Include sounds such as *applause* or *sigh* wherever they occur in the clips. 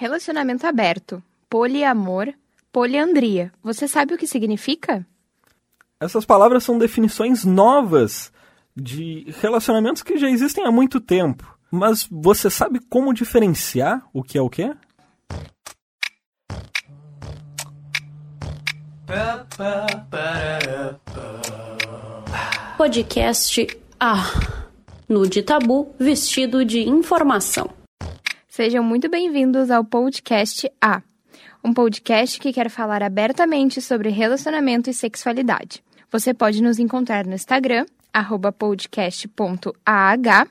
Relacionamento aberto, poliamor, poliandria. Você sabe o que significa? Essas palavras são definições novas de relacionamentos que já existem há muito tempo. Mas você sabe como diferenciar o que é o que? Podcast A. Nude Tabu vestido de informação. Sejam muito bem-vindos ao podcast A, um podcast que quer falar abertamente sobre relacionamento e sexualidade. Você pode nos encontrar no Instagram, podcast.ah.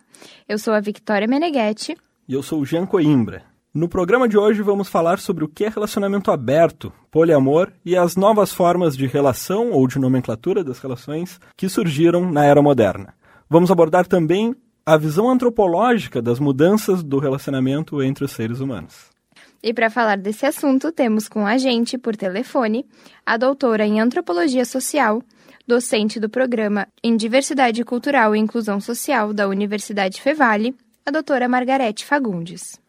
Eu sou a Victoria Meneghetti. E eu sou o Jean Coimbra. No programa de hoje vamos falar sobre o que é relacionamento aberto, poliamor e as novas formas de relação ou de nomenclatura das relações que surgiram na era moderna. Vamos abordar também a visão antropológica das mudanças do relacionamento entre os seres humanos. E para falar desse assunto, temos com a gente, por telefone, a doutora em Antropologia Social, docente do programa em Diversidade Cultural e Inclusão Social da Universidade Fevale, a doutora Margarete Fagundes.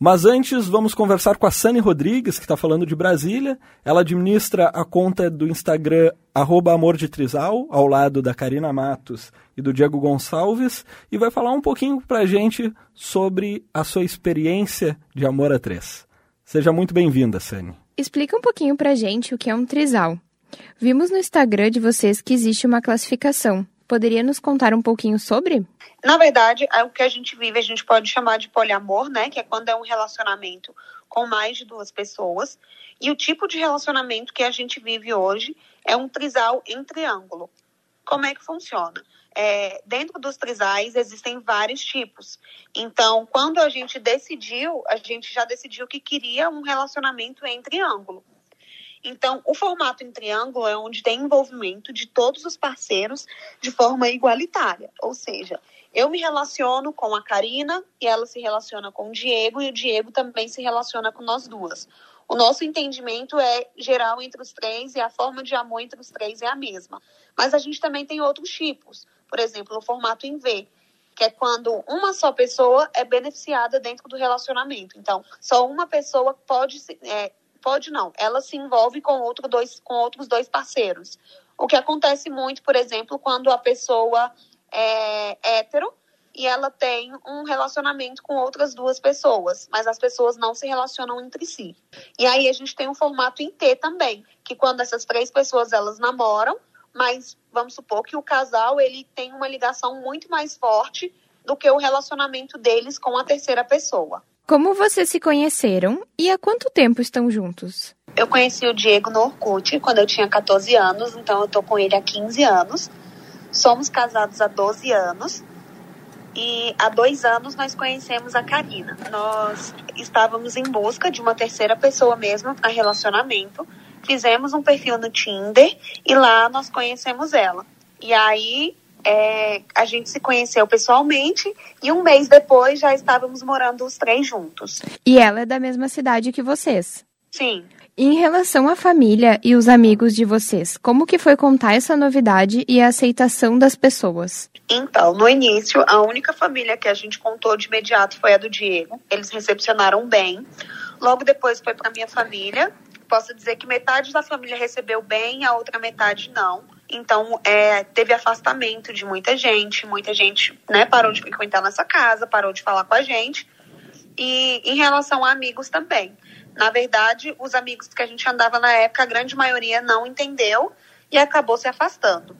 Mas antes, vamos conversar com a Sani Rodrigues, que está falando de Brasília. Ela administra a conta do Instagram Amor de Trisal, ao lado da Karina Matos e do Diego Gonçalves, e vai falar um pouquinho para a gente sobre a sua experiência de amor a três. Seja muito bem-vinda, Sani. Explica um pouquinho para a gente o que é um trisal. Vimos no Instagram de vocês que existe uma classificação. Poderia nos contar um pouquinho sobre? Na verdade, é o que a gente vive, a gente pode chamar de poliamor, né? Que é quando é um relacionamento com mais de duas pessoas. E o tipo de relacionamento que a gente vive hoje é um trisal em triângulo. Como é que funciona? É, dentro dos trisais existem vários tipos. Então, quando a gente decidiu, a gente já decidiu que queria um relacionamento em triângulo. Então, o formato em triângulo é onde tem envolvimento de todos os parceiros de forma igualitária. Ou seja, eu me relaciono com a Karina e ela se relaciona com o Diego e o Diego também se relaciona com nós duas. O nosso entendimento é geral entre os três e a forma de amor entre os três é a mesma. Mas a gente também tem outros tipos. Por exemplo, o formato em V, que é quando uma só pessoa é beneficiada dentro do relacionamento. Então, só uma pessoa pode é, pode não, ela se envolve com, outro dois, com outros dois parceiros. O que acontece muito, por exemplo, quando a pessoa é hétero e ela tem um relacionamento com outras duas pessoas, mas as pessoas não se relacionam entre si. E aí a gente tem um formato em T também, que quando essas três pessoas elas namoram, mas vamos supor que o casal ele tem uma ligação muito mais forte do que o relacionamento deles com a terceira pessoa. Como vocês se conheceram e há quanto tempo estão juntos? Eu conheci o Diego no Orkut quando eu tinha 14 anos, então eu tô com ele há 15 anos. Somos casados há 12 anos. E há dois anos nós conhecemos a Karina. Nós estávamos em busca de uma terceira pessoa mesmo a relacionamento. Fizemos um perfil no Tinder e lá nós conhecemos ela. E aí é, a gente se conheceu pessoalmente e um mês depois já estávamos morando os três juntos. E ela é da mesma cidade que vocês? Sim. em relação à família e os amigos de vocês, como que foi contar essa novidade e a aceitação das pessoas? Então, no início, a única família que a gente contou de imediato foi a do Diego. Eles recepcionaram bem. Logo depois foi para minha família. Posso dizer que metade da família recebeu bem, a outra metade não. Então, é, teve afastamento de muita gente, muita gente né, parou de frequentar nossa casa, parou de falar com a gente. E em relação a amigos também. Na verdade, os amigos que a gente andava na época, a grande maioria não entendeu e acabou se afastando.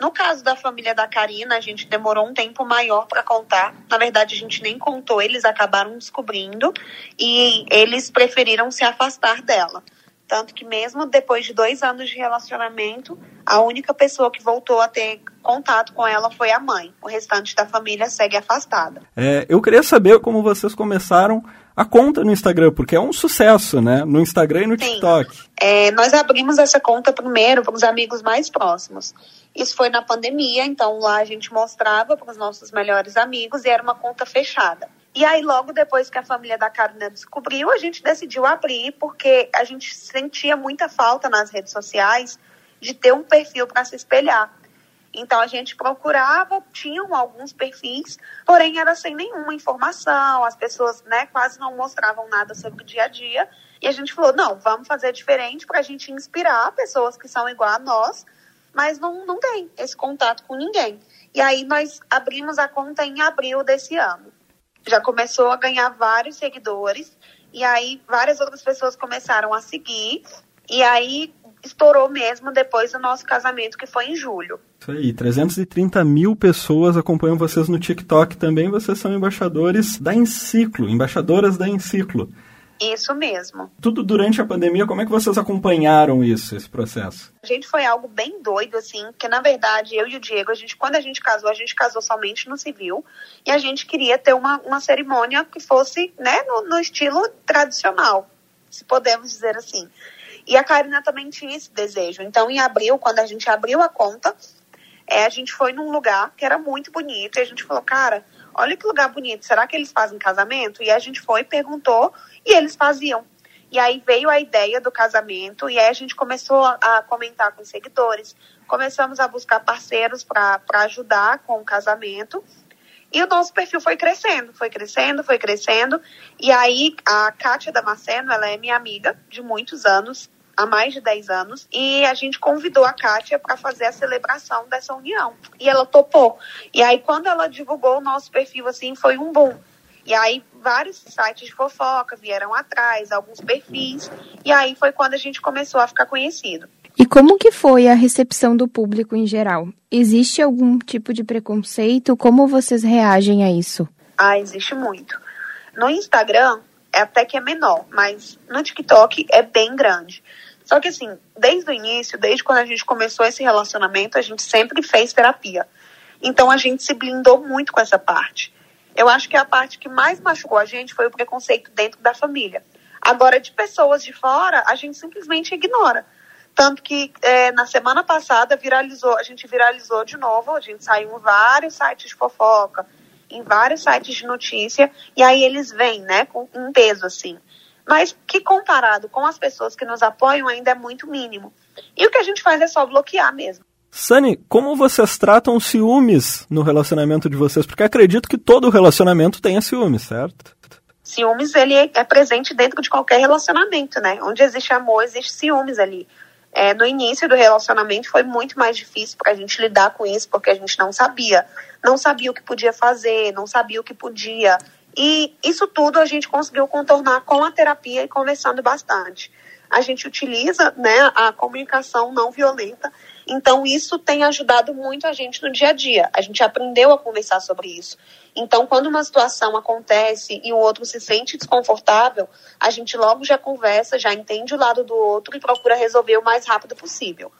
No caso da família da Karina, a gente demorou um tempo maior para contar. Na verdade, a gente nem contou, eles acabaram descobrindo e eles preferiram se afastar dela. Tanto que mesmo depois de dois anos de relacionamento, a única pessoa que voltou a ter contato com ela foi a mãe. O restante da família segue afastada. É, eu queria saber como vocês começaram a conta no Instagram, porque é um sucesso, né? No Instagram e no Sim. TikTok. É, nós abrimos essa conta primeiro para os amigos mais próximos. Isso foi na pandemia, então lá a gente mostrava para os nossos melhores amigos e era uma conta fechada. E aí, logo depois que a família da Karina descobriu, a gente decidiu abrir, porque a gente sentia muita falta nas redes sociais de ter um perfil para se espelhar. Então a gente procurava, tinham alguns perfis, porém era sem nenhuma informação, as pessoas né, quase não mostravam nada sobre o dia a dia. E a gente falou, não, vamos fazer diferente para a gente inspirar pessoas que são igual a nós, mas não, não tem esse contato com ninguém. E aí nós abrimos a conta em abril desse ano. Já começou a ganhar vários seguidores, e aí várias outras pessoas começaram a seguir, e aí estourou mesmo depois do nosso casamento, que foi em julho. Isso aí, 330 mil pessoas acompanham vocês no TikTok também. Vocês são embaixadores da Enciclo, embaixadoras da Enciclo. Isso mesmo. Tudo durante a pandemia, como é que vocês acompanharam isso, esse processo? A gente foi algo bem doido, assim, porque na verdade eu e o Diego, a gente, quando a gente casou, a gente casou somente no civil e a gente queria ter uma, uma cerimônia que fosse, né, no, no estilo tradicional, se podemos dizer assim. E a Karina também tinha esse desejo. Então, em abril, quando a gente abriu a conta, é, a gente foi num lugar que era muito bonito e a gente falou, cara, olha que lugar bonito, será que eles fazem casamento? E a gente foi, perguntou e eles faziam. E aí veio a ideia do casamento, e aí a gente começou a comentar com os seguidores, começamos a buscar parceiros para ajudar com o casamento. E o nosso perfil foi crescendo, foi crescendo, foi crescendo. E aí a Kátia Damasceno, ela é minha amiga de muitos anos, há mais de 10 anos, e a gente convidou a Kátia para fazer a celebração dessa união. E ela topou. E aí quando ela divulgou o nosso perfil assim, foi um boom. E aí vários sites de fofoca vieram atrás, alguns perfis, e aí foi quando a gente começou a ficar conhecido. E como que foi a recepção do público em geral? Existe algum tipo de preconceito? Como vocês reagem a isso? Ah, existe muito. No Instagram é até que é menor, mas no TikTok é bem grande. Só que assim, desde o início, desde quando a gente começou esse relacionamento, a gente sempre fez terapia. Então a gente se blindou muito com essa parte. Eu acho que a parte que mais machucou a gente foi o preconceito dentro da família. Agora, de pessoas de fora, a gente simplesmente ignora. Tanto que é, na semana passada viralizou, a gente viralizou de novo, a gente saiu em vários sites de fofoca, em vários sites de notícia, e aí eles vêm, né, com um peso assim. Mas que comparado com as pessoas que nos apoiam ainda é muito mínimo. E o que a gente faz é só bloquear mesmo. Sani, como vocês tratam ciúmes no relacionamento de vocês? Porque acredito que todo relacionamento tenha ciúmes, certo? Ciúmes, ele é presente dentro de qualquer relacionamento, né? Onde existe amor, existe ciúmes ali. É, no início do relacionamento foi muito mais difícil para a gente lidar com isso, porque a gente não sabia. Não sabia o que podia fazer, não sabia o que podia. E isso tudo a gente conseguiu contornar com a terapia e conversando bastante. A gente utiliza né, a comunicação não violenta então, isso tem ajudado muito a gente no dia a dia. A gente aprendeu a conversar sobre isso. Então, quando uma situação acontece e o outro se sente desconfortável, a gente logo já conversa, já entende o lado do outro e procura resolver o mais rápido possível.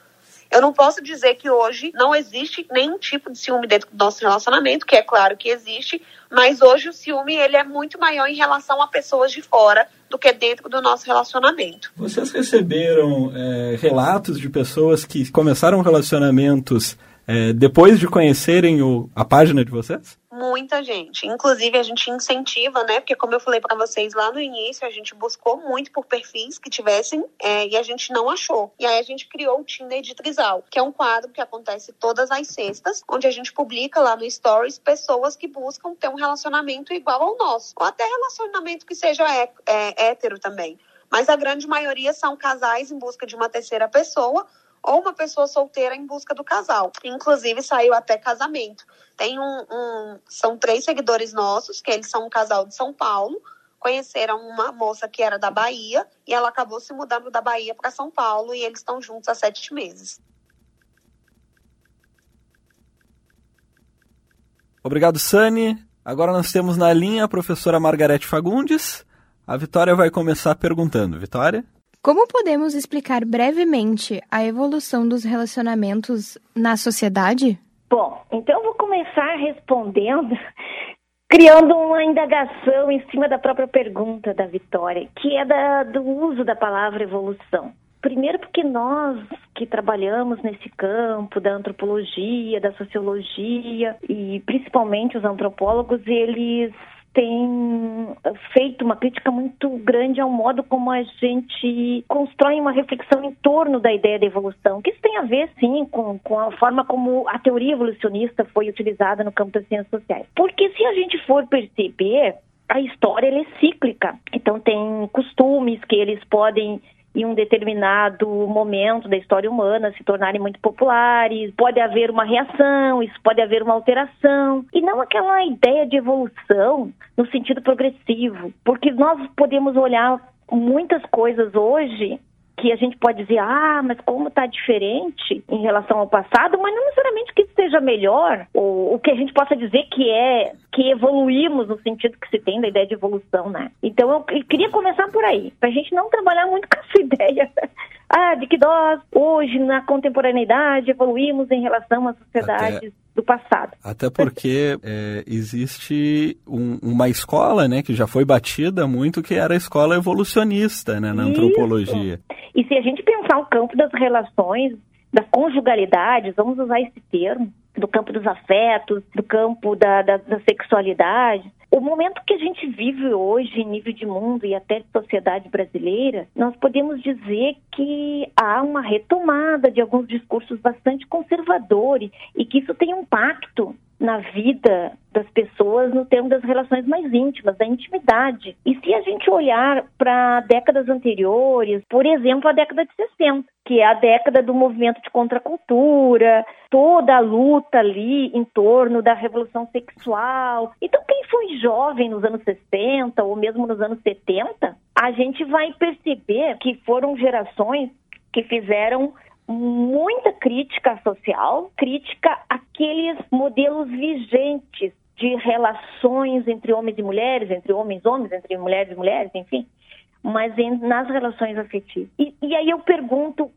Eu não posso dizer que hoje não existe nenhum tipo de ciúme dentro do nosso relacionamento, que é claro que existe, mas hoje o ciúme ele é muito maior em relação a pessoas de fora do que dentro do nosso relacionamento. Vocês receberam é, relatos de pessoas que começaram relacionamentos é, depois de conhecerem o, a página de vocês? Muita gente. Inclusive, a gente incentiva, né? Porque, como eu falei para vocês lá no início, a gente buscou muito por perfis que tivessem é, e a gente não achou. E aí a gente criou o Tinder de Trisal, que é um quadro que acontece todas as sextas, onde a gente publica lá no Stories pessoas que buscam ter um relacionamento igual ao nosso, ou até relacionamento que seja é, é, hétero também. Mas a grande maioria são casais em busca de uma terceira pessoa ou uma pessoa solteira em busca do casal. Inclusive saiu até casamento. Tem um, um, são três seguidores nossos que eles são um casal de São Paulo. Conheceram uma moça que era da Bahia e ela acabou se mudando da Bahia para São Paulo e eles estão juntos há sete meses. Obrigado, Sani. Agora nós temos na linha a professora Margarete Fagundes. A Vitória vai começar perguntando. Vitória? Como podemos explicar brevemente a evolução dos relacionamentos na sociedade? Bom, então vou começar respondendo, *laughs* criando uma indagação em cima da própria pergunta da Vitória, que é da, do uso da palavra evolução. Primeiro, porque nós que trabalhamos nesse campo da antropologia, da sociologia e principalmente os antropólogos, eles têm feito uma crítica muito grande ao modo como a gente constrói uma reflexão em torno da ideia da evolução, que isso tem a ver, sim, com, com a forma como a teoria evolucionista foi utilizada no campo das ciências sociais. Porque se a gente for perceber, a história é cíclica. Então tem costumes que eles podem em um determinado momento da história humana se tornarem muito populares, pode haver uma reação, isso pode haver uma alteração, e não aquela ideia de evolução no sentido progressivo, porque nós podemos olhar muitas coisas hoje que a gente pode dizer, ah, mas como está diferente em relação ao passado, mas não necessariamente que seja melhor, ou o que a gente possa dizer que é que evoluímos no sentido que se tem da ideia de evolução, né? Então eu queria começar por aí, para a gente não trabalhar muito com essa *laughs* ideia ah, de que nós, hoje, na contemporaneidade, evoluímos em relação às sociedades Até do passado. Até porque é, existe um, uma escola, né, que já foi batida muito, que era a escola evolucionista, né, na Isso. antropologia. E se a gente pensar o campo das relações, das conjugalidades, vamos usar esse termo, do campo dos afetos, do campo da, da, da sexualidade, o momento que a gente vive hoje, em nível de mundo e até de sociedade brasileira, nós podemos dizer que há uma retomada de alguns discursos bastante conservadores e que isso tem um impacto na vida das pessoas no termo das relações mais íntimas, da intimidade. E se a gente olhar para décadas anteriores, por exemplo, a década de 60, que é a década do movimento de contracultura, toda a luta ali em torno da revolução sexual. Então, quem foi jovem nos anos 60 ou mesmo nos anos 70, a gente vai perceber que foram gerações que fizeram muita crítica social, crítica àqueles modelos vigentes de relações entre homens e mulheres, entre homens e homens, entre mulheres e mulheres, enfim, mas nas relações afetivas. E, e aí eu pergunto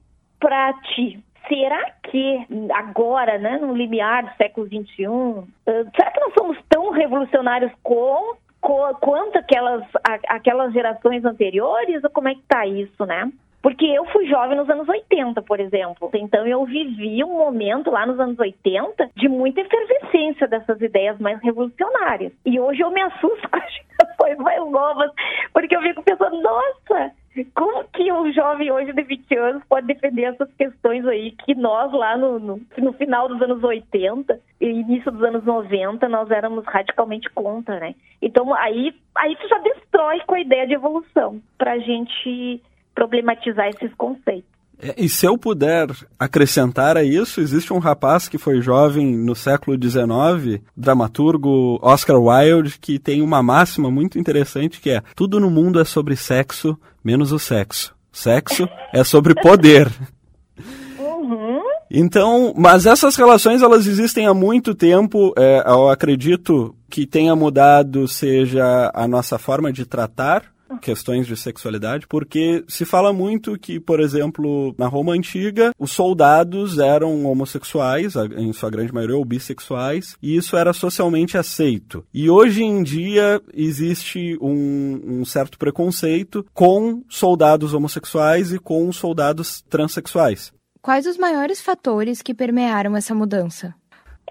para ti, será que agora, né, no limiar do século XXI, uh, será que nós somos tão revolucionários com, com, quanto aquelas, a, aquelas gerações anteriores? Ou como é que está isso, né? Porque eu fui jovem nos anos 80, por exemplo. Então eu vivi um momento lá nos anos 80 de muita efervescência dessas ideias mais revolucionárias. E hoje eu me assusto *laughs* com as gerações mais novas, porque eu fico pensando, nossa, como que um jovem hoje de 20 anos pode defender essas questões aí que nós lá no, no, no, final dos anos 80 e início dos anos 90 nós éramos radicalmente contra, né? Então aí, aí tu já destrói com a ideia de evolução pra gente problematizar esses conceitos. É, e se eu puder acrescentar a isso, existe um rapaz que foi jovem no século XIX, dramaturgo Oscar Wilde, que tem uma máxima muito interessante que é: tudo no mundo é sobre sexo, menos o sexo. Sexo é sobre poder. *laughs* Uhum. Então, mas essas relações elas existem há muito tempo. É, eu acredito que tenha mudado seja a nossa forma de tratar questões de sexualidade, porque se fala muito que, por exemplo, na Roma antiga, os soldados eram homossexuais, em sua grande maioria, ou bissexuais, e isso era socialmente aceito. E hoje em dia existe um, um certo preconceito com soldados homossexuais e com soldados transexuais. Quais os maiores fatores que permearam essa mudança?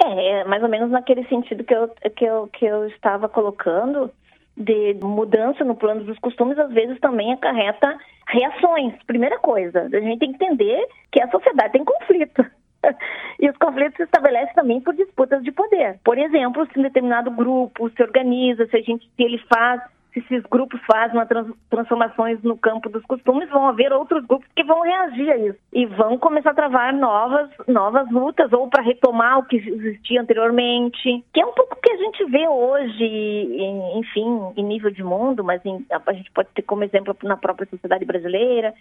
É, é mais ou menos naquele sentido que eu, que eu, que eu estava colocando, de mudança no plano dos costumes, às vezes também acarreta reações. Primeira coisa, a gente tem que entender que a sociedade tem conflito. *laughs* E os conflitos se estabelecem também por disputas de poder. Por exemplo, se um determinado grupo se organiza, se a gente se ele faz se esses grupos fazem trans, transformações no campo dos costumes, vão haver outros grupos que vão reagir a isso e vão começar a travar novas, novas lutas ou para retomar o que existia anteriormente, que é um pouco o que a gente vê hoje, em, enfim, em nível de mundo, mas em, a gente pode ter como exemplo na própria sociedade brasileira.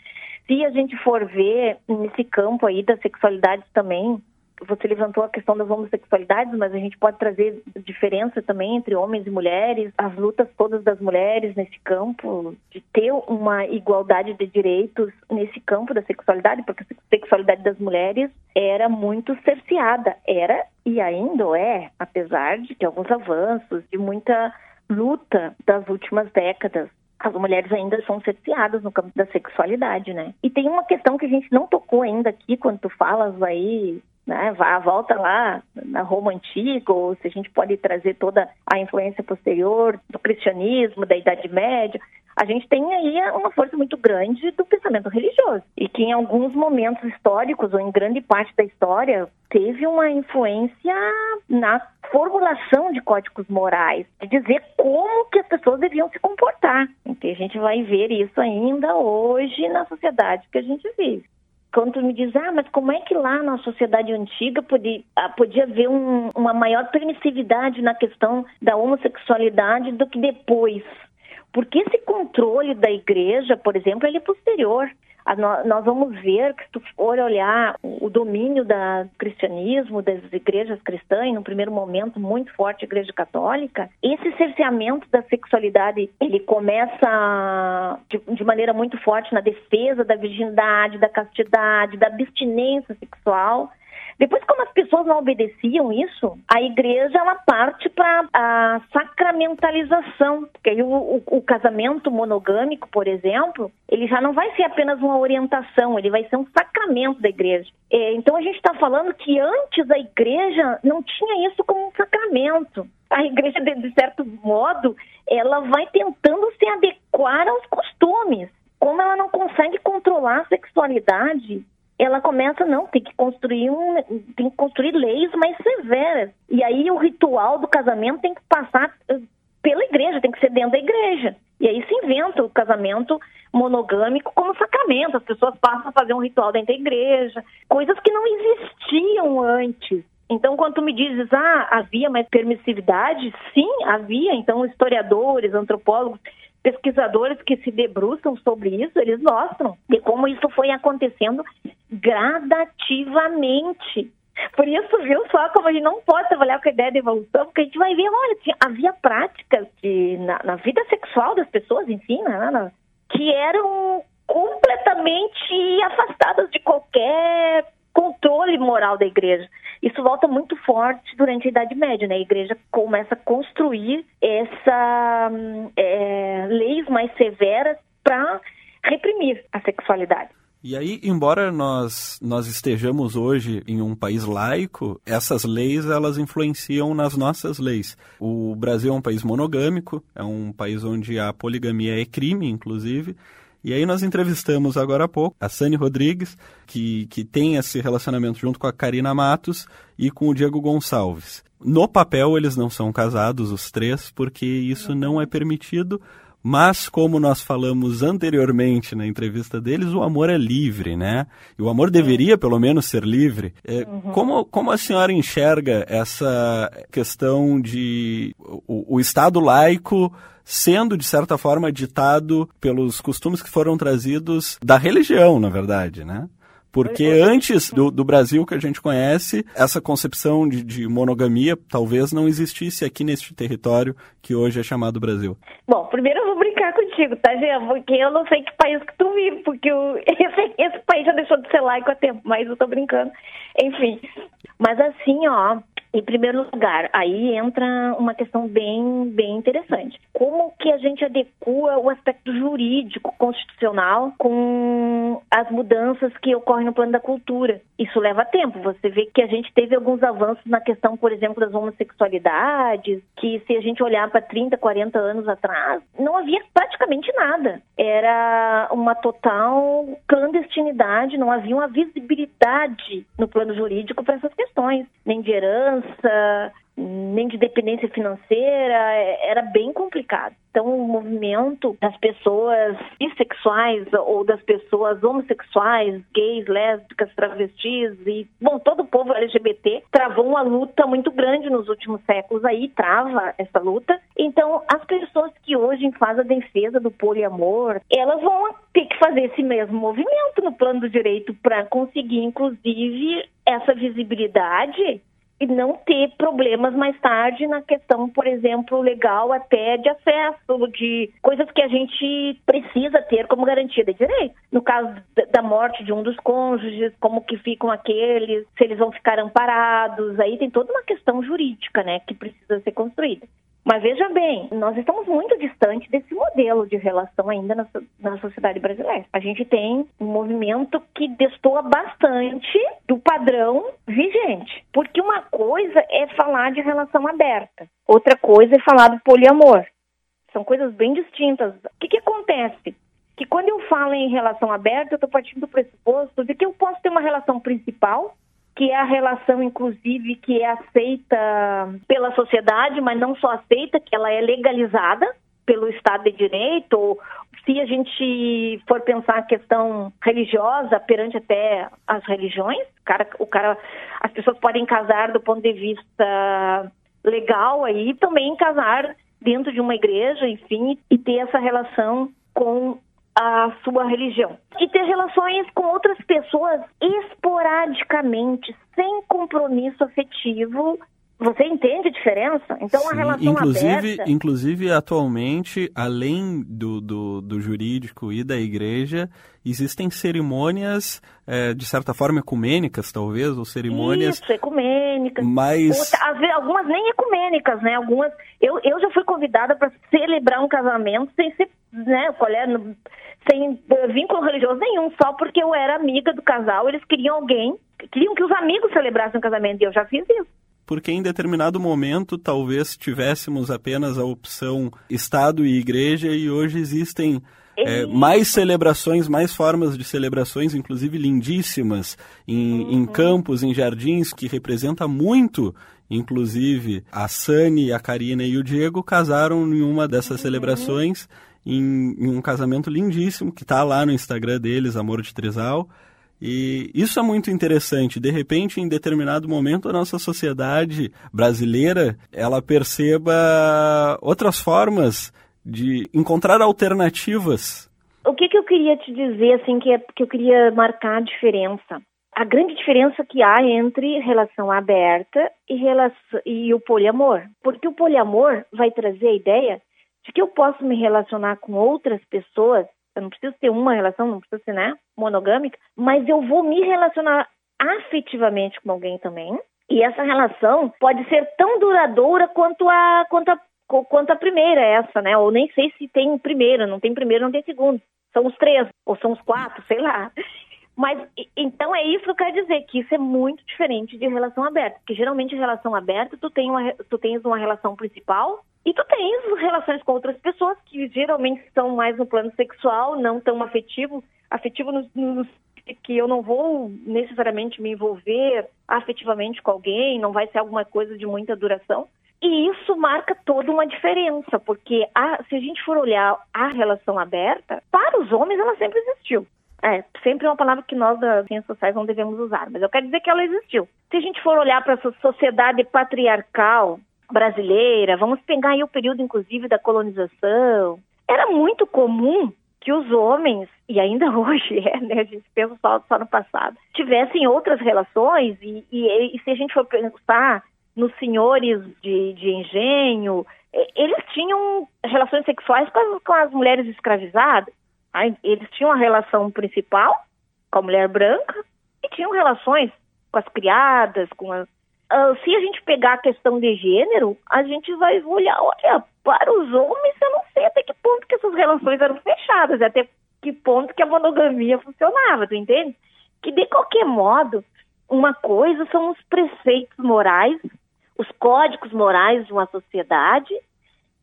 Se a gente for ver nesse campo aí das sexualidades também, você levantou a questão das homossexualidades, mas a gente pode trazer diferença também entre homens e mulheres, as lutas todas das mulheres nesse campo, de ter uma igualdade de direitos nesse campo da sexualidade, porque a sexualidade das mulheres era muito cerceada, era e ainda é, apesar de ter alguns avanços, de muita luta das últimas décadas as mulheres ainda são cerceadas no campo da sexualidade, né? E tem uma questão que a gente não tocou ainda aqui quando tu falas aí né? Vá, volta lá na Roma antiga, ou se a gente pode trazer toda a influência posterior do cristianismo, da Idade Média, a gente tem aí uma força muito grande do pensamento religioso e que em alguns momentos históricos ou em grande parte da história teve uma influência na formulação de códigos morais, de dizer como que as pessoas deviam se comportar. Então a gente vai ver isso ainda hoje na sociedade que a gente vive quando tu me diz, ah, mas como é que lá na sociedade antiga podia, ah, podia haver um, uma maior permissividade na questão da homossexualidade do que depois? Porque esse controle da igreja, por exemplo, ele é posterior. Nós vamos ver que se tu for olhar o domínio do cristianismo, das igrejas cristãs, no primeiro momento muito forte a igreja católica, esse cerceamento da sexualidade, ele começa de, de maneira muito forte na defesa da virgindade, da castidade, da abstinência sexual, depois, como as pessoas não obedeciam isso, a igreja ela parte para a sacramentalização, porque aí o, o, o, casamento monogâmico, por exemplo, ele já não vai ser apenas uma orientação, ele vai ser um sacramento da igreja. É, então a gente está falando que antes a igreja não tinha isso como um sacramento. A igreja, de, certo modo, ela vai tentando se adequar aos costumes. Como ela não consegue controlar a sexualidade, ela começa, não, tem que construir um, tem que construir leis mais severas. E aí o ritual do casamento tem que passar eh, pela igreja, tem que ser dentro da igreja. E aí se inventa o casamento monogâmico como sacramento. As pessoas passam a fazer um ritual dentro da igreja, coisas que não existiam antes. Então, quando tu me dizes, ah, havia mais permissividade, sim, havia. Então, historiadores, antropólogos pesquisadores que se debruçam sobre isso, eles mostram de como isso foi acontecendo gradativamente. Por isso, viu só como a gente não pode trabalhar com a ideia de evolução, porque a gente vai ver, olha, havia práticas de, na, na vida sexual das pessoas, enfim, né, que eram completamente afastadas de qualquer controle moral da igreja. Isso volta muito forte durante a Idade Média, né? A igreja começa a construir essa é, leis mais severas para reprimir a sexualidade. E aí, embora nós, nós estejamos hoje em um país laico, essas leis elas influenciam nas nossas leis. O Brasil é um país monogâmico, é um país onde a poligamia é crime, inclusive, e aí nós entrevistamos agora há pouco a Sani Rodrigues, que, que tem esse relacionamento junto com a Karina Matos e com o Diego Gonçalves. No papel eles não são casados, os três, porque isso não é permitido, mas como nós falamos anteriormente na entrevista deles, o amor é livre, né? E o amor deveria pelo menos ser livre. É, uhum. como, como a senhora enxerga essa questão de o, o Estado laico sendo, de certa forma, ditado pelos costumes que foram trazidos da religião, na verdade, né? Porque antes do, do, Brasil que a gente conhece, essa concepção de, de, monogamia talvez não existisse aqui neste território que hoje é chamado Brasil. Bom, primeiro eu vou brincar contigo, tá, Gê? Porque eu não sei que país que tu vive, porque eu, *laughs* esse, esse país já deixou de ser laico há tempo, mas eu tô brincando. Enfim, mas assim, ó, em primeiro lugar, aí entra uma questão bem, bem interessante. Como que a gente adequa o aspecto jurídico, constitucional, com as mudanças que ocorrem no plano da cultura? Isso leva tempo. Você vê que a gente teve alguns avanços na questão, por exemplo, das homossexualidades, que se a gente olhar para 30, 40 anos atrás, não havia praticamente nada. Era uma total clandestinidade, não havia uma visibilidade no plano jurídico para essas questões, nem de herança, nem de dependência financeira, é, era bem complicado. Então, o movimento das pessoas bissexuais ou das pessoas homossexuais, gays, lésbicas, travestis e, bom, todo o povo LGBT travou uma luta muito grande nos últimos séculos aí, trava essa luta. Então, as pessoas que hoje fazem a defesa do poliamor, elas vão ter que fazer esse mesmo movimento no plano do direito para conseguir, inclusive, essa visibilidade e não ter problemas mais tarde na questão, por exemplo, legal até de acesso, de coisas que a gente precisa ter como garantia de direito. No caso da morte de um dos cônjuges, como que ficam aqueles, se eles vão ficar amparados, aí tem toda uma questão jurídica, né, que precisa ser construída. Mas veja bem, nós estamos muito distante desse modelo de relação ainda na, na sociedade brasileira. A gente tem um movimento que destoa bastante do padrão vigente. Porque uma coisa é falar de relação aberta, outra coisa é falar do poliamor. São coisas bem distintas. O que, que acontece? Que quando eu falo em relação aberta, eu estou partindo do pressuposto de que eu posso ter uma relação principal que é a relação, inclusive, que é aceita pela sociedade, mas não só aceita, que ela é legalizada pelo Estado de Direito, ou se a gente for pensar a questão religiosa perante até as religiões, o cara, o cara, as pessoas podem casar do ponto de vista legal aí, também casar dentro de uma igreja, enfim, e ter essa relação com a sua religião. E ter relações com outras pessoas esporadicamente, sem compromisso afetivo. Você entende a diferença? Então, Sim, a relação inclusive, aberta... Inclusive, atualmente, além do, do, do, jurídico e da igreja, existem cerimônias, é, de certa forma, ecumênicas, talvez, ou cerimônias... Isso, ecumênicas. Mas... Algumas nem ecumênicas, né? Algumas... Eu, eu já fui convidada para celebrar um casamento sem ser né, qual é, sem vínculo religioso nenhum, só porque eu era amiga do casal, eles queriam alguém, queriam que os amigos celebrassem o casamento, e eu já fiz isso. Porque em determinado momento talvez tivéssemos apenas a opção Estado e Igreja, e hoje existem é, mais celebrações, mais formas de celebrações, inclusive lindíssimas, em, uhum. em campos, em jardins, que representa muito Inclusive, a Sani, a Karina e o Diego casaram em uma dessas uhum. celebrações em, em um casamento lindíssimo que está lá no Instagram deles, Amor de Trisal. E isso é muito interessante. De repente, em determinado momento, a nossa sociedade brasileira ela perceba outras formas de encontrar alternativas. O que, que eu queria te dizer, assim, que, é, que eu queria marcar a diferença? A grande diferença que há entre relação aberta e, relação, e o poliamor. Porque o poliamor vai trazer a ideia de que eu posso me relacionar com outras pessoas, eu não preciso ter uma relação, não preciso ser né, monogâmica, mas eu vou me relacionar afetivamente com alguém também. E essa relação pode ser tão duradoura quanto a, quanto a, quanto a primeira, essa, né? Ou nem sei se tem primeira, não tem primeiro, não tem segundo. São os três, ou são os quatro, sei lá. Mas então é isso que eu quero dizer, que isso é muito diferente de relação aberta. Porque geralmente relação aberta, tu, tem uma, tu tens uma relação principal e tu tens relações com outras pessoas que geralmente estão mais no plano sexual, não tão afetivo. Afetivo no, no que eu não vou necessariamente me envolver afetivamente com alguém, não vai ser alguma coisa de muita duração. E isso marca toda uma diferença, porque a, se a gente for olhar a relação aberta, para os homens ela sempre existiu. É, sempre é uma palavra que nós das ciências sociais não devemos usar, mas eu quero dizer que ela existiu. Se a gente for olhar para essa sociedade patriarcal brasileira, vamos pegar aí o período, inclusive, da colonização, era muito comum que os homens, e ainda *laughs* hoje é, né, a gente pensa só, só no passado, tivessem outras relações, e, e, e se a gente for pensar nos senhores de, de engenho, eles tinham relações sexuais com as, com as mulheres escravizadas. Aí, eles tinham a relação principal com a mulher branca e tinham relações com as criadas, com as... Uh, se a gente pegar a questão de gênero, a gente vai olhar, olha, para os homens eu não sei até que ponto que essas relações eram fechadas, até que ponto que a monogamia funcionava, tu entende? Que de qualquer modo, uma coisa são os preceitos morais, os códigos morais de uma sociedade,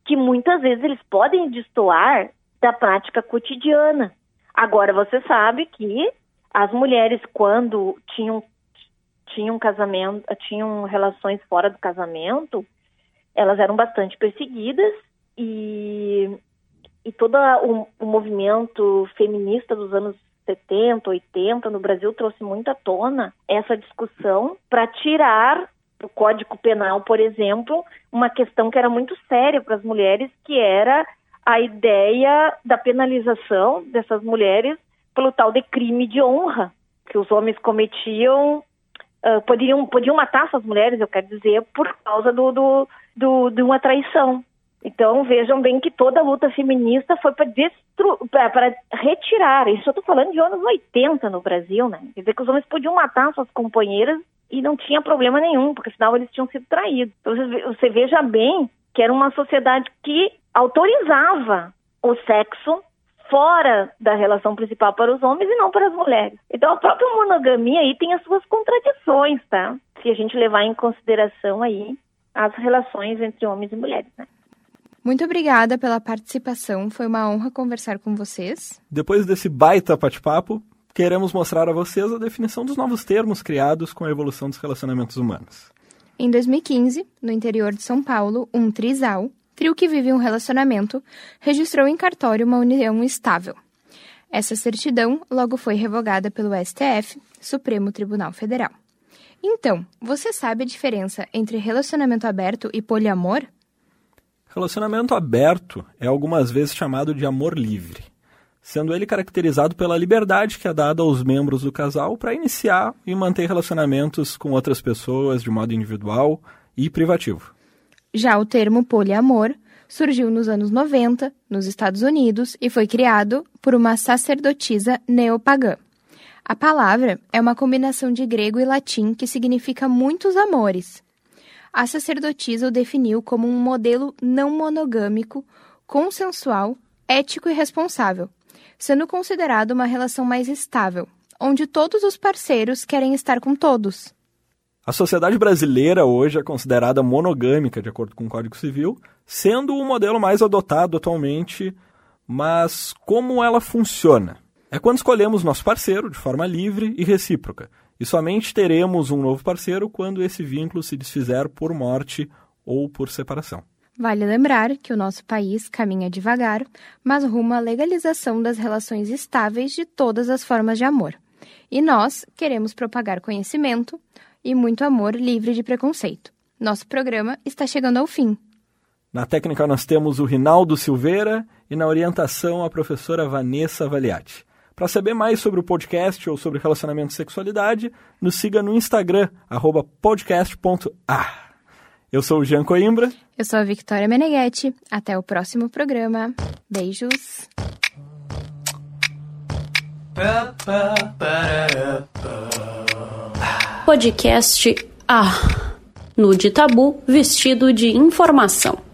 que muitas vezes eles podem destoar da prática cotidiana. Agora, você sabe que as mulheres, quando tinham, tinham casamento, tinham relações fora do casamento, elas eram bastante perseguidas e, e todo o, o movimento feminista dos anos 70, 80 no Brasil trouxe muito à tona essa discussão para tirar do Código Penal, por exemplo, uma questão que era muito séria para as mulheres, que era a ideia da penalização dessas mulheres pelo tal de crime de honra que os homens cometiam, uh, poderiam, podiam matar essas mulheres, eu quero dizer, por causa do, do, do de uma traição. Então vejam bem que toda a luta feminista foi para retirar, isso eu estou falando de anos 80 no Brasil, né? Quer dizer que os homens podiam matar suas companheiras e não tinha problema nenhum, porque afinal eles tinham sido traídos. Então, você, veja bem que era uma sociedade que autorizava o sexo fora da relação principal para os homens e não para as mulheres. Então a própria monogamia aí tem as suas contradições, tá? Se a gente levar em consideração aí as relações entre homens e mulheres, né? Muito obrigada pela participação, foi uma honra conversar com vocês. Depois desse baita bate-papo, queremos mostrar a vocês a definição dos novos termos criados com a evolução dos relacionamentos humanos. Em 2015, no interior de São Paulo, um trisal, trio que vive um relacionamento, registrou em cartório uma união estável. Essa certidão logo foi revogada pelo STF, Supremo Tribunal Federal. Então, você sabe a diferença entre relacionamento aberto e poliamor? Relacionamento aberto é algumas vezes chamado de amor livre, sendo ele caracterizado pela liberdade que é dada aos membros do casal para iniciar e manter relacionamentos com outras pessoas de modo individual e privativo. Já o termo poliamor surgiu nos anos 90, nos Estados Unidos, e foi criado por uma sacerdotisa neopagã. A palavra é uma combinação de grego e latim que significa muitos amores. A sacerdotisa o definiu como um modelo não monogâmico, consensual, ético e responsável, sendo considerado uma relação mais estável, onde todos os parceiros querem estar com todos. A sociedade brasileira hoje é considerada monogâmica, de acordo com o Código Civil, sendo o modelo mais adotado atualmente. Mas como ela funciona? É quando escolhemos nosso parceiro de forma livre e recíproca, e somente teremos um novo parceiro quando esse vínculo se desfizer por morte ou por separação. Vale lembrar que o nosso país caminha devagar, mas rumo à legalização das relações estáveis de todas as formas de amor. E nós queremos propagar conhecimento, e muito amor livre de preconceito. Nosso programa está chegando ao fim. Na técnica nós temos o Rinaldo Silveira e na orientação a professora Vanessa Valiati. Para saber mais sobre o podcast ou sobre relacionamento e sexualidade, nos siga no Instagram, podcast.a. Eu sou o Jean Coimbra. Eu sou a Victoria Meneghetti. Até o próximo programa. Beijos. Podcast A. Nude Tabu vestido de informação.